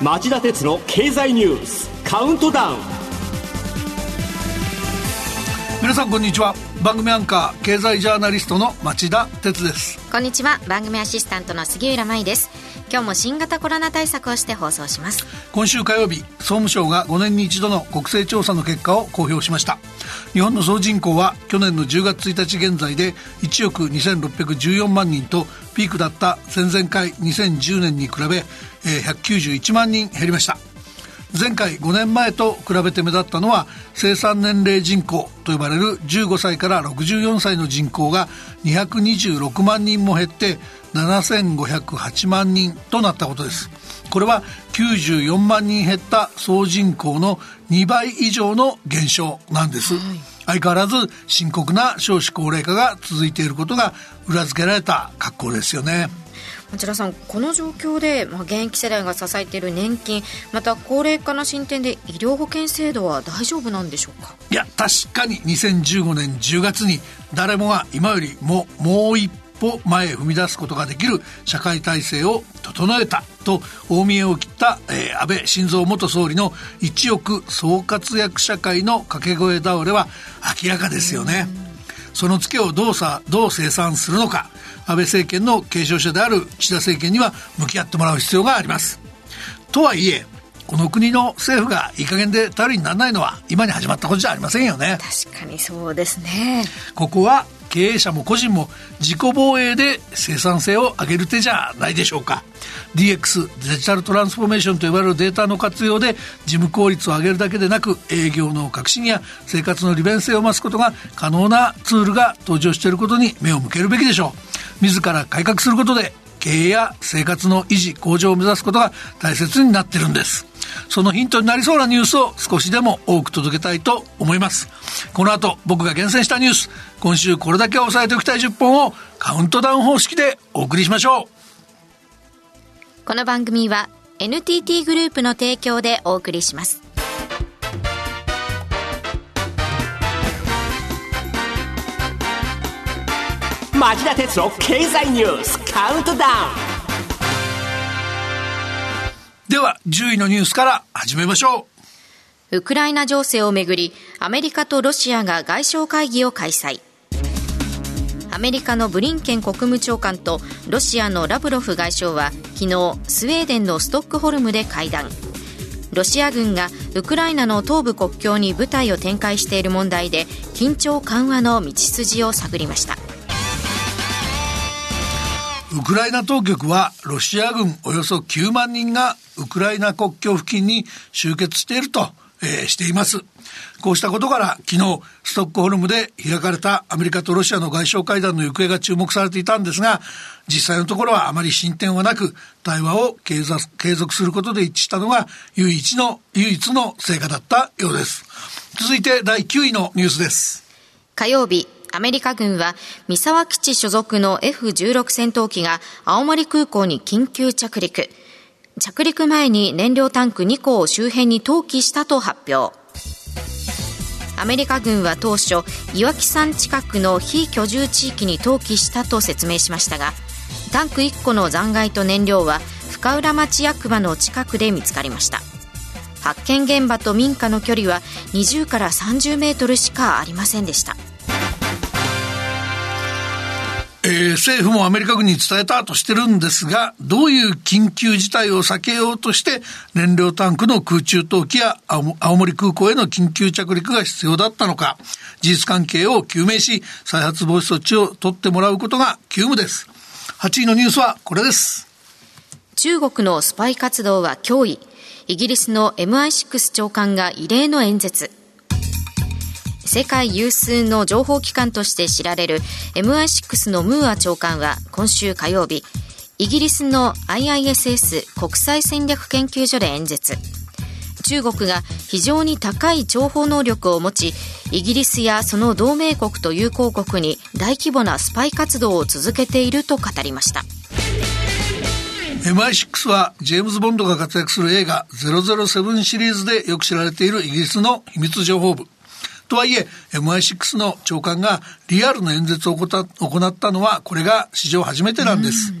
町田鉄の経済ニュースカウントダウン。皆さんこんにちは。番組アンカー経済ジャーナリストの町田鉄です。こんにちは。番組アシスタントの杉浦舞です今日も新型コロナ対策をして放送します。今週火曜日総務省が5年に一度の国勢調査の結果を公表しました。日本の総人口は去年の10月1日現在で1億2614万人とピークだった戦前回2010年に比べ191万人減りました。前回5年前と比べて目立ったのは生産年齢人口と呼ばれる15歳から64歳の人口が226万人も減って7508万人となったことです。これは94万人減った総人口の2倍以上の減少なんです、はい、相変わらず深刻な少子高齢化が続いていることが裏付けられた格好ですよね。町田さんこの状況で、まあ、現役世代が支えている年金また高齢化の進展で医療保険制度は大丈夫なんでしょうか？いや確かに2015年10月に誰もが今よりももう一歩前へ踏み出すことができる社会体制を整えたと大見えを切った、えー、安倍晋三元総理の一億総活躍社会の掛け声倒れは明らかですよね。そのツケをどうさどう生産するのか安倍政権の継承者である岸田政権には向き合ってもらう必要があります。とはいえこの国の政府がいい加減で頼りにならないのは今に始まったことじゃありませんよね。確かにそうですね。ここは経営者も個人も自己防衛で生産性を上げる手じゃないでしょうか。DX デジタルトランスフォーメーションと呼ばれるデータの活用で事務効率を上げるだけでなく営業の革新や生活の利便性を増すことが可能なツールが登場していることに目を向けるべきでしょう。自ら改革することで経営や生活の維持向上を目指すことが大切になってるんです。そのヒントになりそうなニュースを少しでも多く届けたいと思います。この後僕が厳選したニュース今週これだけ押さえておきたい10本をカウントダウン方式でお送りしましょう。この番組は NTT グループの提供でお送りします。町田哲郎経済ニュースカウントダウンでは、10位のニュースから始めましょう。ウクライナ情勢をめぐり、アメリカとロシアが外相会議を開催。アメリカのブリンケン国務長官とロシアのラブロフ外相は昨日スウェーデンのストックホルムで会談ロシア軍がウクライナの東部国境に部隊を展開している問題で緊張緩和の道筋を探りましたウクライナ当局はロシア軍およそ9万人がウクライナ国境付近に集結していると、えー、しています。こうしたことから昨日ストックホルムで開かれたアメリカとロシアの外相会談の行方が注目されていたんですが実際のところはあまり進展はなく対話を継続することで一致したのが唯一の唯一の成果だったようです続いて第9位のニュースです火曜日アメリカ軍は三沢基地所属の F16 戦闘機が青森空港に緊急着陸。着陸前に燃料タンク2個を周辺に投棄したと発表。アメリカ軍は当初、岩木山近くの非居住地域に投棄したと説明しましたが、タンク1個の残骸と燃料は深浦町役場の近くで見つかりました。発見現場と民家の距離は20から30メートルしかありませんでした。ー、政府もアメリカ軍に伝えたとしてるんですが、どういう緊急事態を避けようとして、燃料タンクの空中投棄や青森空港への緊急着陸が必要だったのか、事実関係を究明し、再発防止措置を取ってもらうことが急務です。8位のニュースはこれです。中国のスパイ活動は脅威。イギリスの MI6 長官が異例の演説。世界有数の情報機関として知られる MI6 のムーア長官は今週火曜日、イギリスの IISS 国際戦略研究所で演説。中国が非常に高い情報能力を持ち、イギリスやその同盟国と友好国に大規模なスパイ活動を続けていると語りました。MI6 はジェームズ・ボンドが活躍する映画007シリーズでよく知られているイギリスの秘密情報部。とはいえ MI6 の長官がリアルな演説を行ったのはこれが史上初めてなんです、ね。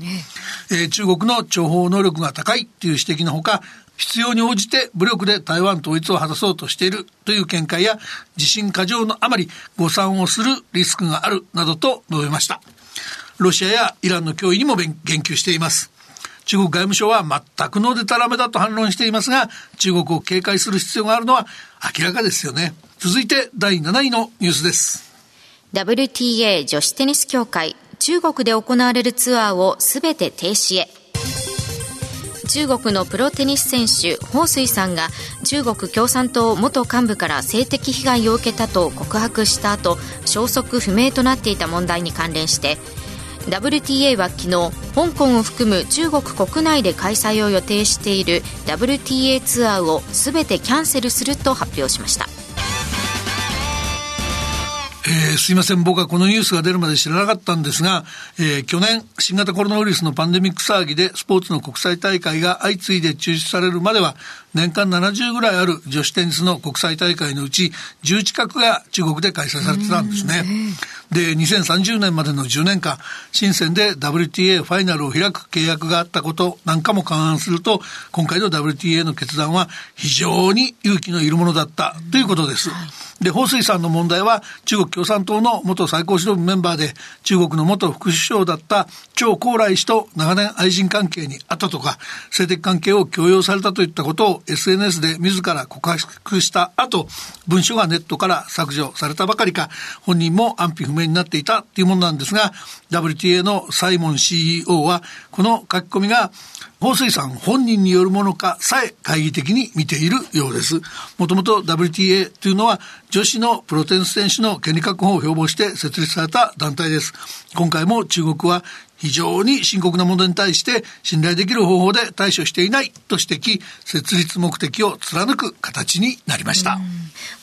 えー、中国の諜報能力が高いという指摘のほか必要に応じて武力で台湾統一を果たそうとしているという見解や自信過剰のあまり誤算をするリスクがあるなどと述べました。ロシアやイランの脅威にも言及しています中国外務省は全くのデタラメだと反論していますが中国を警戒する必要があるのは明らかですよね。続いて第7位のニュースです。WTA 女子テニス協会中国で行われるツアーをすべて停止へ。中国のプロテニス選手彭帥さんが中国共産党元幹部から性的被害を受けたと告白した後消息不明となっていた問題に関連して WTA は昨日香港を含む中国国内で開催を予定している WTA ツアーを全てキャンセルすると発表しましたえー、すいません、僕はこのニュースが出るまで知らなかったんですが、えー、去年、新型コロナウイルスのパンデミック騒ぎで、スポーツの国際大会が相次いで中止されるまでは、年間70ぐらいある女子テニスの国際大会のうち、10近くが中国で開催されてたんですね。で、2030年までの10年間、深センで WTA ファイナルを開く契約があったことなんかも勘案すると、今回の WTA の決断は非常に勇気のいるものだったということです。で、彭帥さんの問題は、中国共産党の元最高指導部メンバーで、中国の元副首相だった張高麗氏と長年愛人関係にあったとか、性的関係を強要されたといったことを SNS で自ら告白した後、文書がネットから削除されたばかりか、本人も安否不明になっていたっていうものなんですが、WTA のサイモン CEO は、この書き込みが、彭帥さん本人によるものかさえ懐疑的に見ているようです。もともと WTA というのは女子のプロテニス選手の権利確保を標榜して設立された団体です。今回も中国は非常に深刻な問題に対して信頼できる方法で対処していないと指摘、設立目的を貫く形になりました。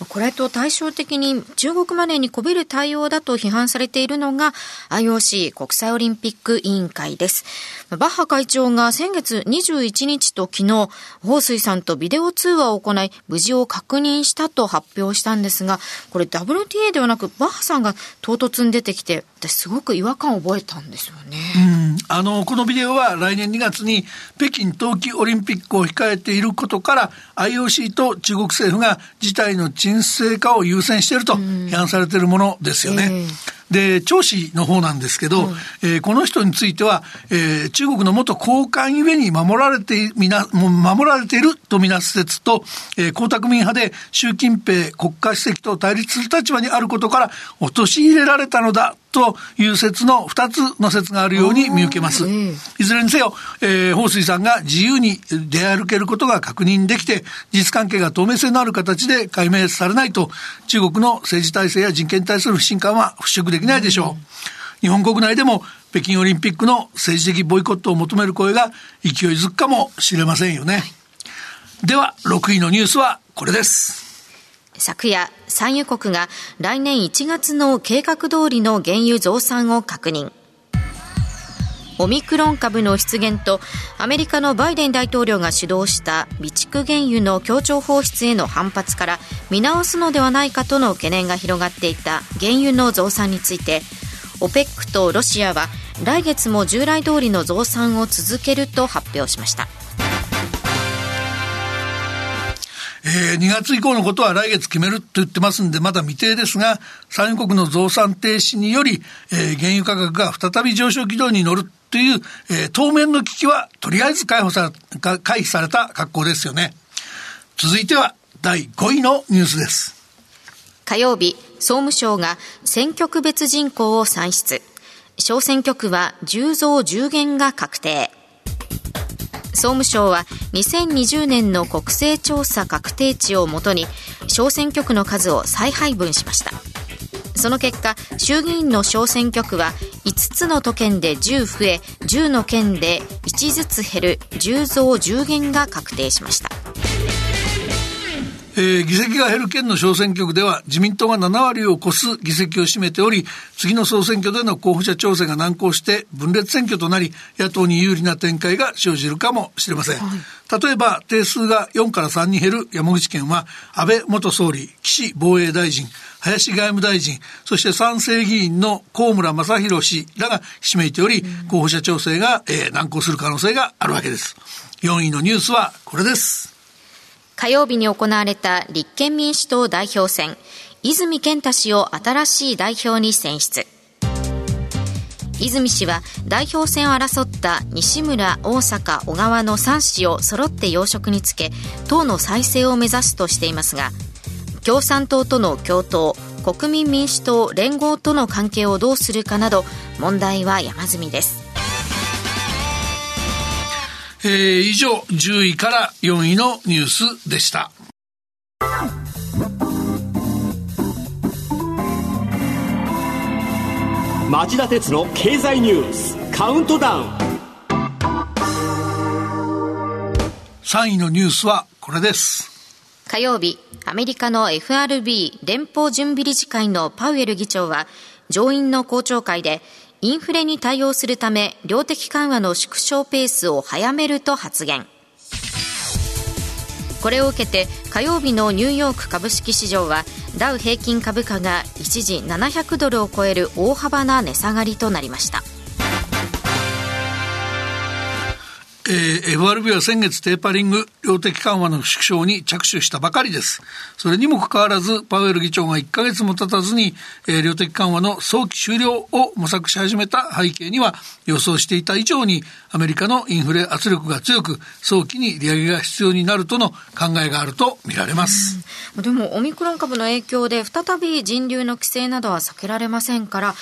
これと対照的に中国マネーにこびる対応だと批判されているのが IOC 国際オリンピック委員会です。バッハ会長が先月21日と昨日、彭帥さんとビデオ通話を行い、無事を確認したと発表したんですが、これ WTA ではなくバッハさんが唐突に出てきて、私すごく違和感を覚えたんですよね。うん、あのこのビデオは来年2月に北京冬季オリンピックを控えていることから IOC と中国政府が事態の沈静化を優先していると批判されているものですよね。えーで、張氏の方なんですけど、うん、えー、この人については、えー、中国の元高官ゆえに守られて、みな、守られているとみなす説と、えー、江沢民派で習近平国家主席と対立する立場にあることから、陥れられたのだという説の2つの説があるように見受けます。いずれにせよ、えー、彭帥さんが自由に出歩けることが確認できて、事実関係が透明性のある形で解明されないと、中国の政治体制や人権に対する不信感は払拭できないでしょう。日本国内でも北京オリンピックの政治的ボイコットを求める声が勢いづくかもしれませんよね。では、6位のニュースはこれです。昨夜、産油国が来年1月の計画通りの原油増産を確認。オミクロン株の出現とアメリカのバイデン大統領が主導した備蓄原油の協調放出への反発から見直すのではないかとの懸念が広がっていた原油の増産について OPEC とロシアは来月も従来通りの増産を続けると発表しました。えー、2月以降のことは来月決めると言ってますんで、まだ未定ですが、産油国の増産停止により、えー、原油価格が再び上昇軌道に乗るという、えー、当面の危機はとりあえず解放され回避された格好ですよね。続いては第5位のニュースです。火曜日、総務省が選挙区別人口を算出。小選挙区は10増10減が確定。総務省は2020年の国勢調査確定値をもとに小選挙区の数を再配分しましたその結果衆議院の小選挙区は5つの都県で10増え10の県で1ずつ減る10増10減が確定しました。えー、議席が減る県の小選挙区では自民党が7割を超す議席を占めており、次の総選挙での候補者調整が難航して分裂選挙となり、野党に有利な展開が生じるかもしれません。はい、例えば、定数が4から3に減る山口県は、安倍元総理、岸防衛大臣、林外務大臣、そして賛成議員の高村正宏氏らがひしめいており、候補者調整が、えー、難航する可能性があるわけです。4位のニュースはこれです。火曜日に行われた立憲民主党代表選、泉健太氏を新しい代表に選出。泉氏は代表選を争った西村、大阪、小川の3氏を揃って要職につけ、党の再生を目指すとしていますが、共産党との共闘、国民民主党連合との関係をどうするかなど、問題は山積みです。えー、以上10位から4位のニュースでした。町田鉄の経済ニュースカウントダウン3位のニュースはこれです火曜日アメリカの FRB 連邦準備理事会のパウエル議長は上院の公聴会でインフレに対応するため量的緩和の縮小ペースを早めると発言。これを受けて火曜日のニューヨーク株式市場はダウ平均株価が一時700ドルを超える大幅な値下がりとなりました。えー、FRB は先月テーパリング、量的緩和の縮小に着手したばかりです。それにもかかわらず、パウエル議長が1ヶ月も経たずに、えー、量的緩和の早期終了を模索し始めた背景には、予想していた以上に、アメリカのインフレ圧力が強く、早期に利上げが必要になるとの考えがあると見られます。でも、オミクロン株の影響で、再び人流の規制などは避けられませんから、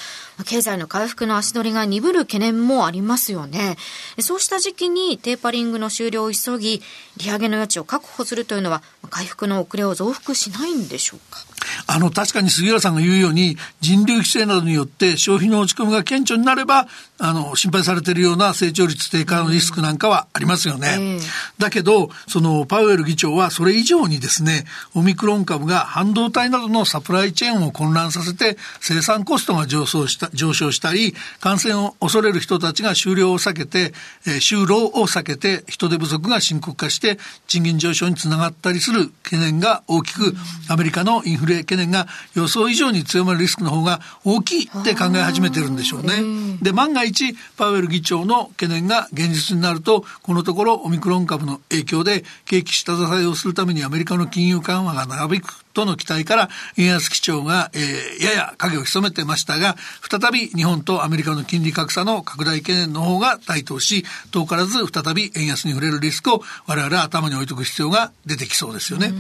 経済の回復の足取りが鈍る懸念もありますよね。そうした時期にテーパリングの終了を急ぎ、利上げの余地を確保するというのは、回復の遅れを増幅しないんでしょうか？あの、確かに杉浦さんが言うように、人流規制などによって消費の落ち込みが顕著になれば、あの、心配されているような成長率低下のリスクなんかはありますよね。だけど、その、パウエル議長はそれ以上にですね、オミクロン株が半導体などのサプライチェーンを混乱させて、生産コストが上昇した、上昇したり、感染を恐れる人たちが終了を避けて、えー、就労を避けて、人手不足が深刻化して、賃金上昇につながったりする懸念が大きく、アメリカのインフレ懸念が予想以上に強まるリスクの方が大きいって考え始めてるんでしょうね。で、万が一、パウエル議長の懸念が現実になると、このところオミクロン株の影響で景気下支えをするためにアメリカの金融緩和が長引くとの期待から円安基調が、えー、やや影を潜めてましたが再び日本とアメリカの金利格差の拡大懸念の方が台頭し遠からず再び円安に触れるリスクを我々は頭に置いとく必要が出てきそうですよね。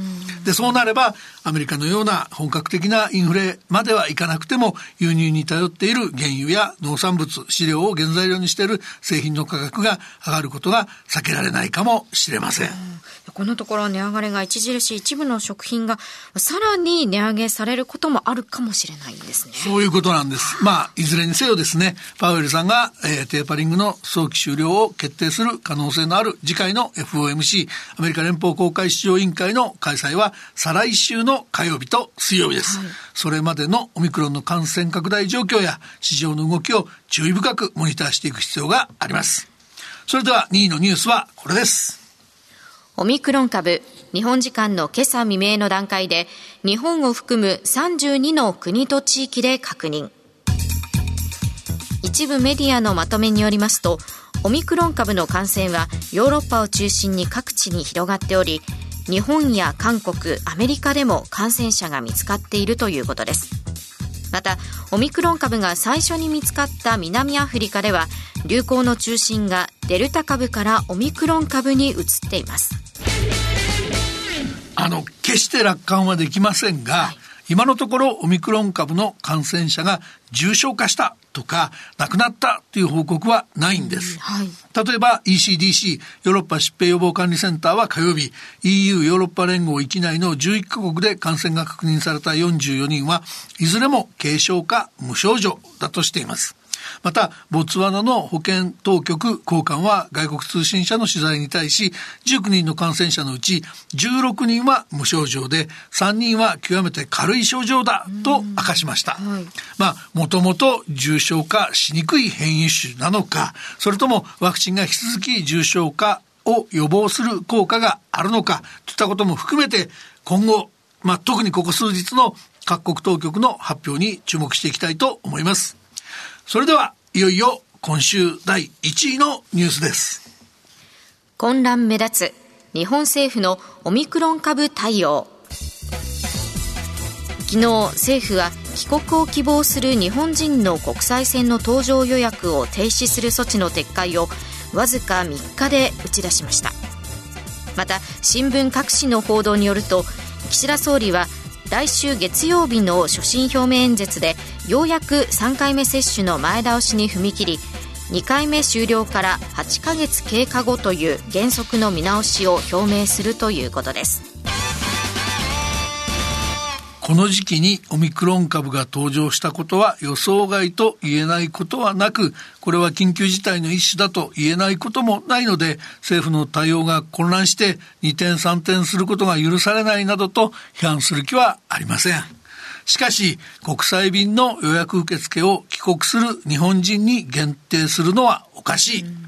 でそうなればアメリカのような本格的なインフレまではいかなくても輸入に頼っている原油や農産物飼料を原材料にしている製品の価格が上がることが避けられないかもしれません。このところ値上がりが著しい一部の食品がさらに値上げされることもあるかもしれないんですね。そういうことなんです。まあ、いずれにせよですね、パウエルさんが、えー、テーパリングの早期終了を決定する可能性のある次回の FOMC、アメリカ連邦公開市場委員会の開催は、再来週の火曜日と水曜日です。はい、それまでのオミクロンの感染拡大状況や市場の動きを注意深くモニターしていく必要があります。それでは2位のニュースはこれです。オミクロン株、日本時間の今朝未明の段階で、日本を含む32の国と地域で確認。一部メディアのまとめによりますと、オミクロン株の感染はヨーロッパを中心に各地に広がっており、日本や韓国、アメリカでも感染者が見つかっているということです。また、オミクロン株が最初に見つかった南アフリカでは、流行の中心がデルタ株からオミクロン株に移っています。あの、決して楽観はできませんが、はい、今のところオミクロン株の感染者が重症化したとか亡くなったという報告はないんです。はい、例えば ECDC ヨーロッパ疾病予防管理センターは火曜日 EU ヨーロッパ連合域内の11カ国で感染が確認された44人はいずれも軽症か無症状だとしています。また、ボツワナの保健当局高官は外国通信社の取材に対し、19人の感染者のうち16人は無症状で、3人は極めて軽い症状だと明かしました。はい、まあ、もともと重症化しにくい変異種なのか、それともワクチンが引き続き重症化を予防する効果があるのか、といったことも含めて、今後、まあ、特にここ数日の各国当局の発表に注目していきたいと思います。それでは、いよいよ今週第1位のニュースです。混乱目立つ日本政府のオミクロン株対応。昨日政府は帰国を希望する日本人の国際線の搭乗予約を停止する措置の撤回をわずか3日で打ち出しましたまた新聞各紙の報道によると岸田総理は来週月曜日の所信表明演説でようやく3回目接種の前倒しに踏み切り2回目終了から8ヶ月経過後という原則の見直しを表明するということです。この時期にオミクロン株が登場したことは予想外と言えないことはなく、これは緊急事態の一種だと言えないこともないので、政府の対応が混乱して二転三転することが許されないなどと批判する気はありません。しかし、国際便の予約受付を帰国する日本人に限定するのはおかしい。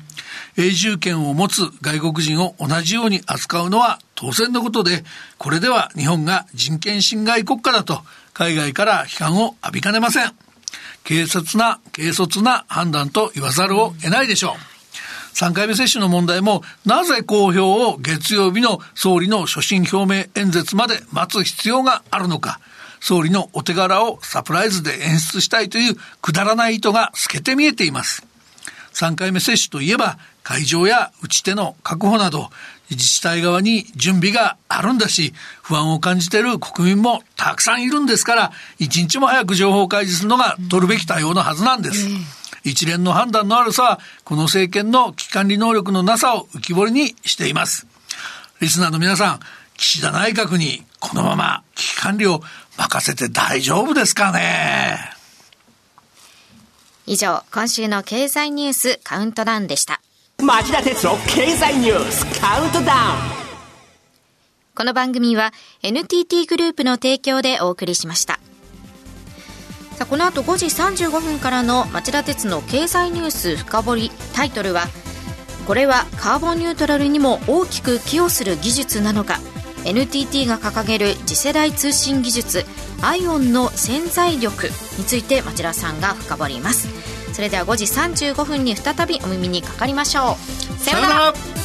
永住権を持つ外国人を同じように扱うのは当然のことで、これでは日本が人権侵害国家だと海外から批判を浴びかねません。軽率な、軽率な判断と言わざるを得ないでしょう。3回目接種の問題も、なぜ公表を月曜日の総理の所信表明演説まで待つ必要があるのか、総理のお手柄をサプライズで演出したいというくだらない意図が透けて見えています。3回目接種といえば、会場や打ち手の確保など、自治体側に準備があるんだし、不安を感じている国民もたくさんいるんですから、一日も早く情報開示するのが取るべき対応のはずなんです。一連の判断の悪さは、この政権の危機管理能力のなさを浮き彫りにしています。リスナーの皆さん、岸田内閣にこのまま危機管理を任せて大丈夫ですかね？以上、今週の経済ニュースカウントダウンでした。町田鉄の経済ニュースカウントダウン。この番組は NTT グループの提供でお送りしました。さあこの後5時35分からの町田鉄の経済ニュース深掘りタイトルはこれはカーボンニュートラルにも大きく寄与する技術なのか。NTT が掲げる次世代通信技術アイオンの潜在力について町田さんが深掘ります。それでは5時35分に再びお耳にかかりましょう。さようなら。